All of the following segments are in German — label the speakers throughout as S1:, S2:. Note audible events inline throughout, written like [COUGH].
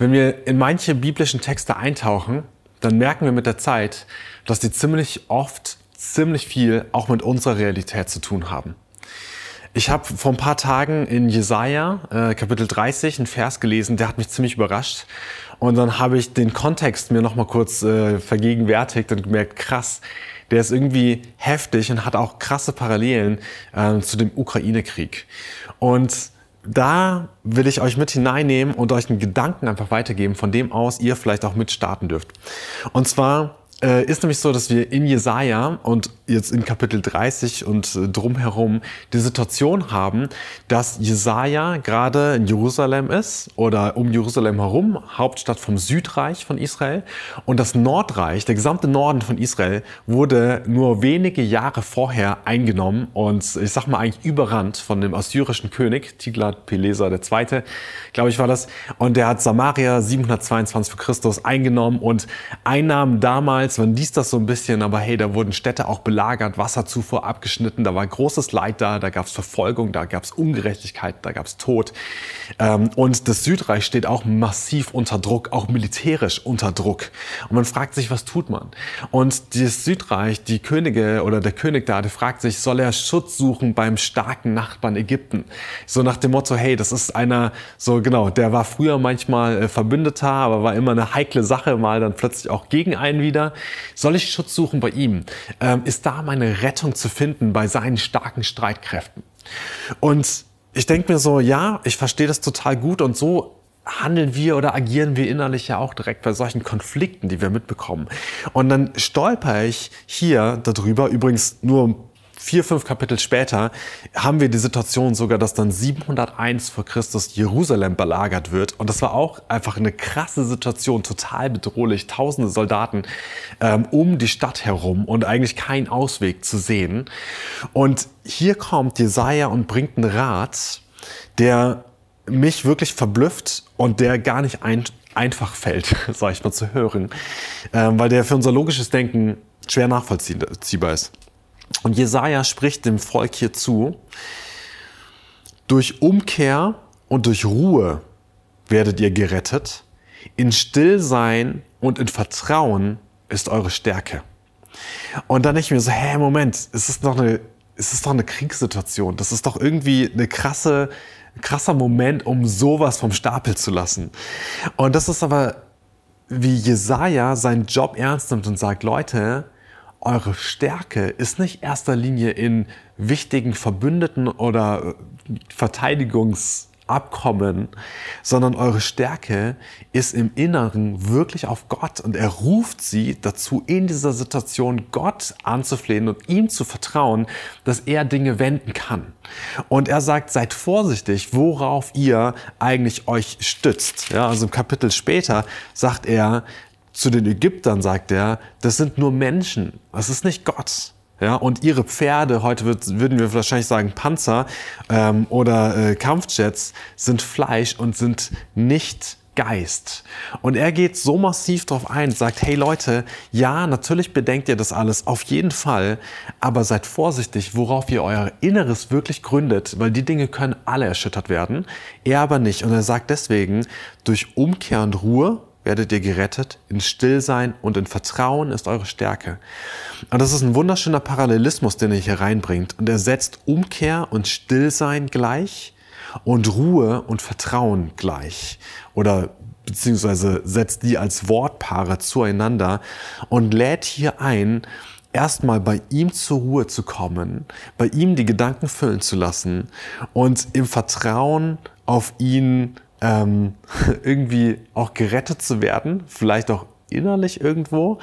S1: Wenn wir in manche biblischen Texte eintauchen, dann merken wir mit der Zeit, dass die ziemlich oft ziemlich viel auch mit unserer Realität zu tun haben. Ich habe vor ein paar Tagen in Jesaja, äh, Kapitel 30, einen Vers gelesen, der hat mich ziemlich überrascht. Und dann habe ich den Kontext mir nochmal kurz äh, vergegenwärtigt und gemerkt, krass, der ist irgendwie heftig und hat auch krasse Parallelen äh, zu dem Ukraine-Krieg. Und da will ich euch mit hineinnehmen und euch einen Gedanken einfach weitergeben, von dem aus ihr vielleicht auch mitstarten dürft. Und zwar äh, ist nämlich so, dass wir in Jesaja und jetzt in Kapitel 30 und äh, drumherum die Situation haben, dass Jesaja gerade in Jerusalem ist oder um Jerusalem herum, Hauptstadt vom Südreich von Israel. Und das Nordreich, der gesamte Norden von Israel, wurde nur wenige Jahre vorher eingenommen und ich sag mal eigentlich überrannt von dem assyrischen König Tiglat-Pileser II., glaube ich war das. Und der hat Samaria 722 vor Christus eingenommen und Einnahmen damals, man liest das so ein bisschen, aber hey, da wurden Städte auch belagert belagert, Wasserzufuhr abgeschnitten, da war großes Leid da, da gab es Verfolgung, da gab es Ungerechtigkeit, da gab es Tod. Ähm, und das Südreich steht auch massiv unter Druck, auch militärisch unter Druck. Und man fragt sich, was tut man? Und das Südreich, die Könige oder der König da, der fragt sich, soll er Schutz suchen beim starken Nachbarn Ägypten? So nach dem Motto, hey, das ist einer, so genau, der war früher manchmal äh, Verbündeter, aber war immer eine heikle Sache, mal dann plötzlich auch gegen einen wieder. Soll ich Schutz suchen bei ihm? Ähm, ist da meine Rettung zu finden bei seinen starken Streitkräften. Und ich denke mir so, ja, ich verstehe das total gut und so handeln wir oder agieren wir innerlich ja auch direkt bei solchen Konflikten, die wir mitbekommen. Und dann stolper ich hier darüber, übrigens nur vier, fünf Kapitel später haben wir die Situation sogar, dass dann 701 vor Christus Jerusalem belagert wird. Und das war auch einfach eine krasse Situation, total bedrohlich. Tausende Soldaten ähm, um die Stadt herum und eigentlich kein Ausweg zu sehen. Und hier kommt Jesaja und bringt einen Rat, der mich wirklich verblüfft und der gar nicht ein, einfach fällt, [LAUGHS] sag ich mal, zu hören, ähm, weil der für unser logisches Denken schwer nachvollziehbar ist. Und Jesaja spricht dem Volk hier zu, durch Umkehr und durch Ruhe werdet ihr gerettet. In Stillsein und in Vertrauen ist eure Stärke. Und dann denke ich mir so, hä, Moment, es ist doch eine, es ist doch eine Kriegssituation. Das ist doch irgendwie eine krasse, krasser Moment, um sowas vom Stapel zu lassen. Und das ist aber, wie Jesaja seinen Job ernst nimmt und sagt, Leute, eure Stärke ist nicht erster Linie in wichtigen Verbündeten oder äh, Verteidigungsabkommen, sondern eure Stärke ist im Inneren wirklich auf Gott und er ruft sie dazu, in dieser Situation Gott anzuflehen und ihm zu vertrauen, dass er Dinge wenden kann. Und er sagt, seid vorsichtig, worauf ihr eigentlich euch stützt. Ja, also im Kapitel später sagt er, zu den Ägyptern sagt er, das sind nur Menschen, das ist nicht Gott. Ja, und ihre Pferde, heute wird, würden wir wahrscheinlich sagen Panzer ähm, oder äh, Kampfjets, sind Fleisch und sind nicht Geist. Und er geht so massiv darauf ein, sagt, hey Leute, ja, natürlich bedenkt ihr das alles, auf jeden Fall, aber seid vorsichtig, worauf ihr euer Inneres wirklich gründet, weil die Dinge können alle erschüttert werden, er aber nicht. Und er sagt deswegen, durch Umkehr und Ruhe werdet ihr gerettet. In Stillsein und in Vertrauen ist eure Stärke. Und das ist ein wunderschöner Parallelismus, den er hier reinbringt. Und er setzt Umkehr und Stillsein gleich und Ruhe und Vertrauen gleich. Oder beziehungsweise setzt die als Wortpaare zueinander und lädt hier ein, erstmal bei ihm zur Ruhe zu kommen, bei ihm die Gedanken füllen zu lassen und im Vertrauen auf ihn ähm, [LAUGHS] irgendwie auch gerettet zu werden, vielleicht auch innerlich irgendwo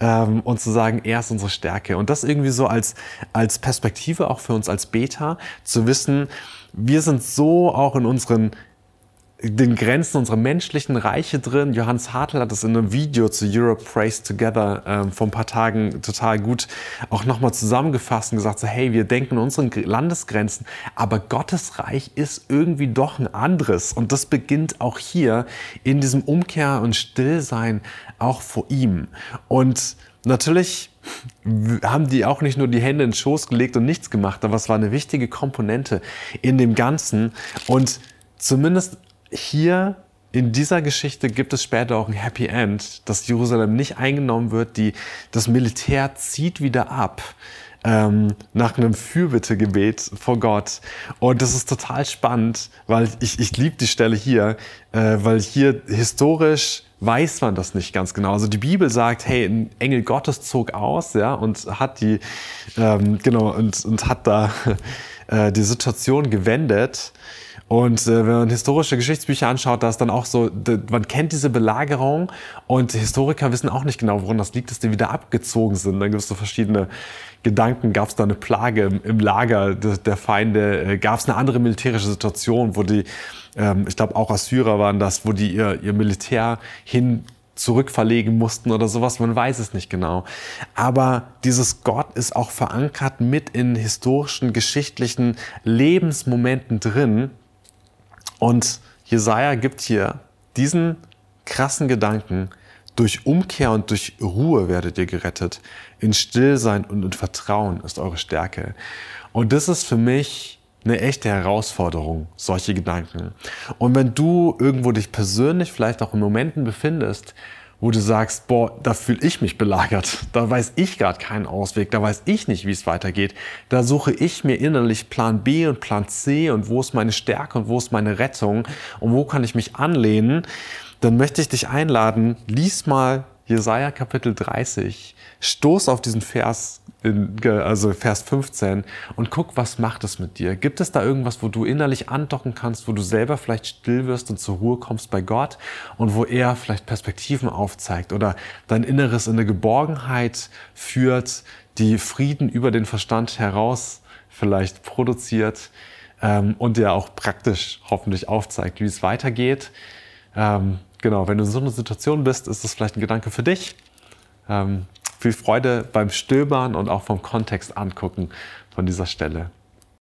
S1: ähm, und zu sagen, er ist unsere Stärke. Und das irgendwie so als, als Perspektive auch für uns als Beta, zu wissen, wir sind so auch in unseren den Grenzen unserer menschlichen Reiche drin. Johannes Hartl hat es in einem Video zu Europe Praise Together ähm, vor ein paar Tagen total gut auch nochmal zusammengefasst und gesagt, so, hey, wir denken unseren Landesgrenzen, aber Gottes Reich ist irgendwie doch ein anderes. Und das beginnt auch hier in diesem Umkehr und Stillsein auch vor ihm. Und natürlich haben die auch nicht nur die Hände in den Schoß gelegt und nichts gemacht, aber es war eine wichtige Komponente in dem Ganzen. Und zumindest hier in dieser Geschichte gibt es später auch ein Happy End, dass Jerusalem nicht eingenommen wird. Die, das Militär zieht wieder ab ähm, nach einem Fürbittegebet vor Gott. Und das ist total spannend, weil ich, ich liebe die Stelle hier, äh, weil hier historisch weiß man das nicht ganz genau. Also die Bibel sagt, hey, ein Engel Gottes zog aus, ja, und hat die, ähm, genau, und, und hat da äh, die Situation gewendet. Und äh, wenn man historische Geschichtsbücher anschaut, da ist dann auch so, man kennt diese Belagerung und Historiker wissen auch nicht genau, woran das liegt, dass die wieder abgezogen sind. Dann gibt es so verschiedene Gedanken. Gab es da eine Plage im, im Lager der, der Feinde? Äh, Gab es eine andere militärische Situation, wo die, ähm, ich glaube auch Assyrer waren das, wo die ihr, ihr Militär hin zurückverlegen mussten oder sowas, man weiß es nicht genau. Aber dieses Gott ist auch verankert mit in historischen, geschichtlichen Lebensmomenten drin und Jesaja gibt hier diesen krassen Gedanken, durch Umkehr und durch Ruhe werdet ihr gerettet. In Stillsein und in Vertrauen ist eure Stärke. Und das ist für mich eine echte Herausforderung, solche Gedanken. Und wenn du irgendwo dich persönlich vielleicht auch in Momenten befindest, wo du sagst, boah, da fühle ich mich belagert, da weiß ich gerade keinen Ausweg, da weiß ich nicht, wie es weitergeht, da suche ich mir innerlich Plan B und Plan C und wo ist meine Stärke und wo ist meine Rettung und wo kann ich mich anlehnen, dann möchte ich dich einladen, lies mal Jesaja Kapitel 30, stoß auf diesen Vers, also Vers 15 und guck, was macht es mit dir? Gibt es da irgendwas, wo du innerlich andocken kannst, wo du selber vielleicht still wirst und zur Ruhe kommst bei Gott und wo er vielleicht Perspektiven aufzeigt oder dein Inneres in eine Geborgenheit führt, die Frieden über den Verstand heraus vielleicht produziert ähm, und dir auch praktisch hoffentlich aufzeigt, wie es weitergeht. Ähm, genau, wenn du in so einer Situation bist, ist das vielleicht ein Gedanke für dich. Ähm, viel Freude beim Stöbern und auch vom Kontext angucken von dieser Stelle.